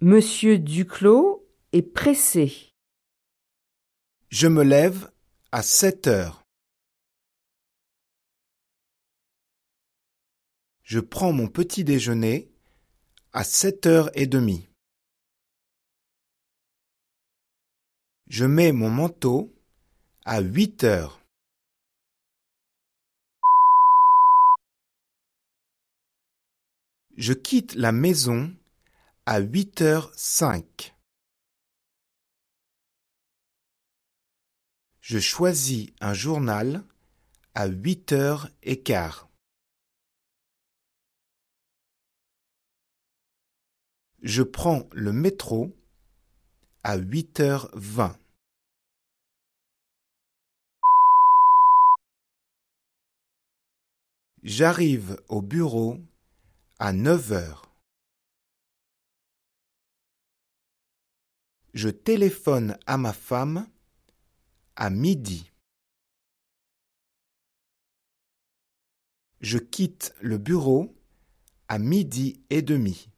Monsieur Duclos est pressé. Je me lève à sept heures. Je prends mon petit déjeuner à sept heures et demie. Je mets mon manteau à huit heures. Je quitte la maison à huit heures cinq. Je choisis un journal à huit heures et quart. Je prends le métro à huit heures vingt. J'arrive au bureau à neuf heures. Je téléphone à ma femme à midi. Je quitte le bureau à midi et demi.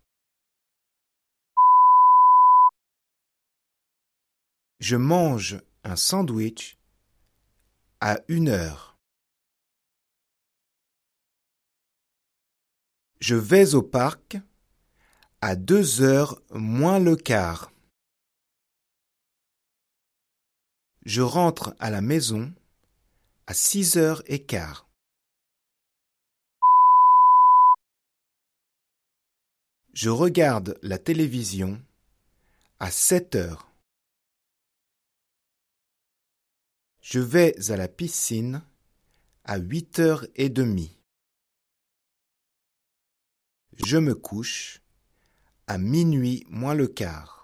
Je mange un sandwich à une heure. Je vais au parc à deux heures moins le quart. Je rentre à la maison à six heures et quart. Je regarde la télévision à sept heures. Je vais à la piscine à huit heures et demie. Je me couche à minuit moins le quart.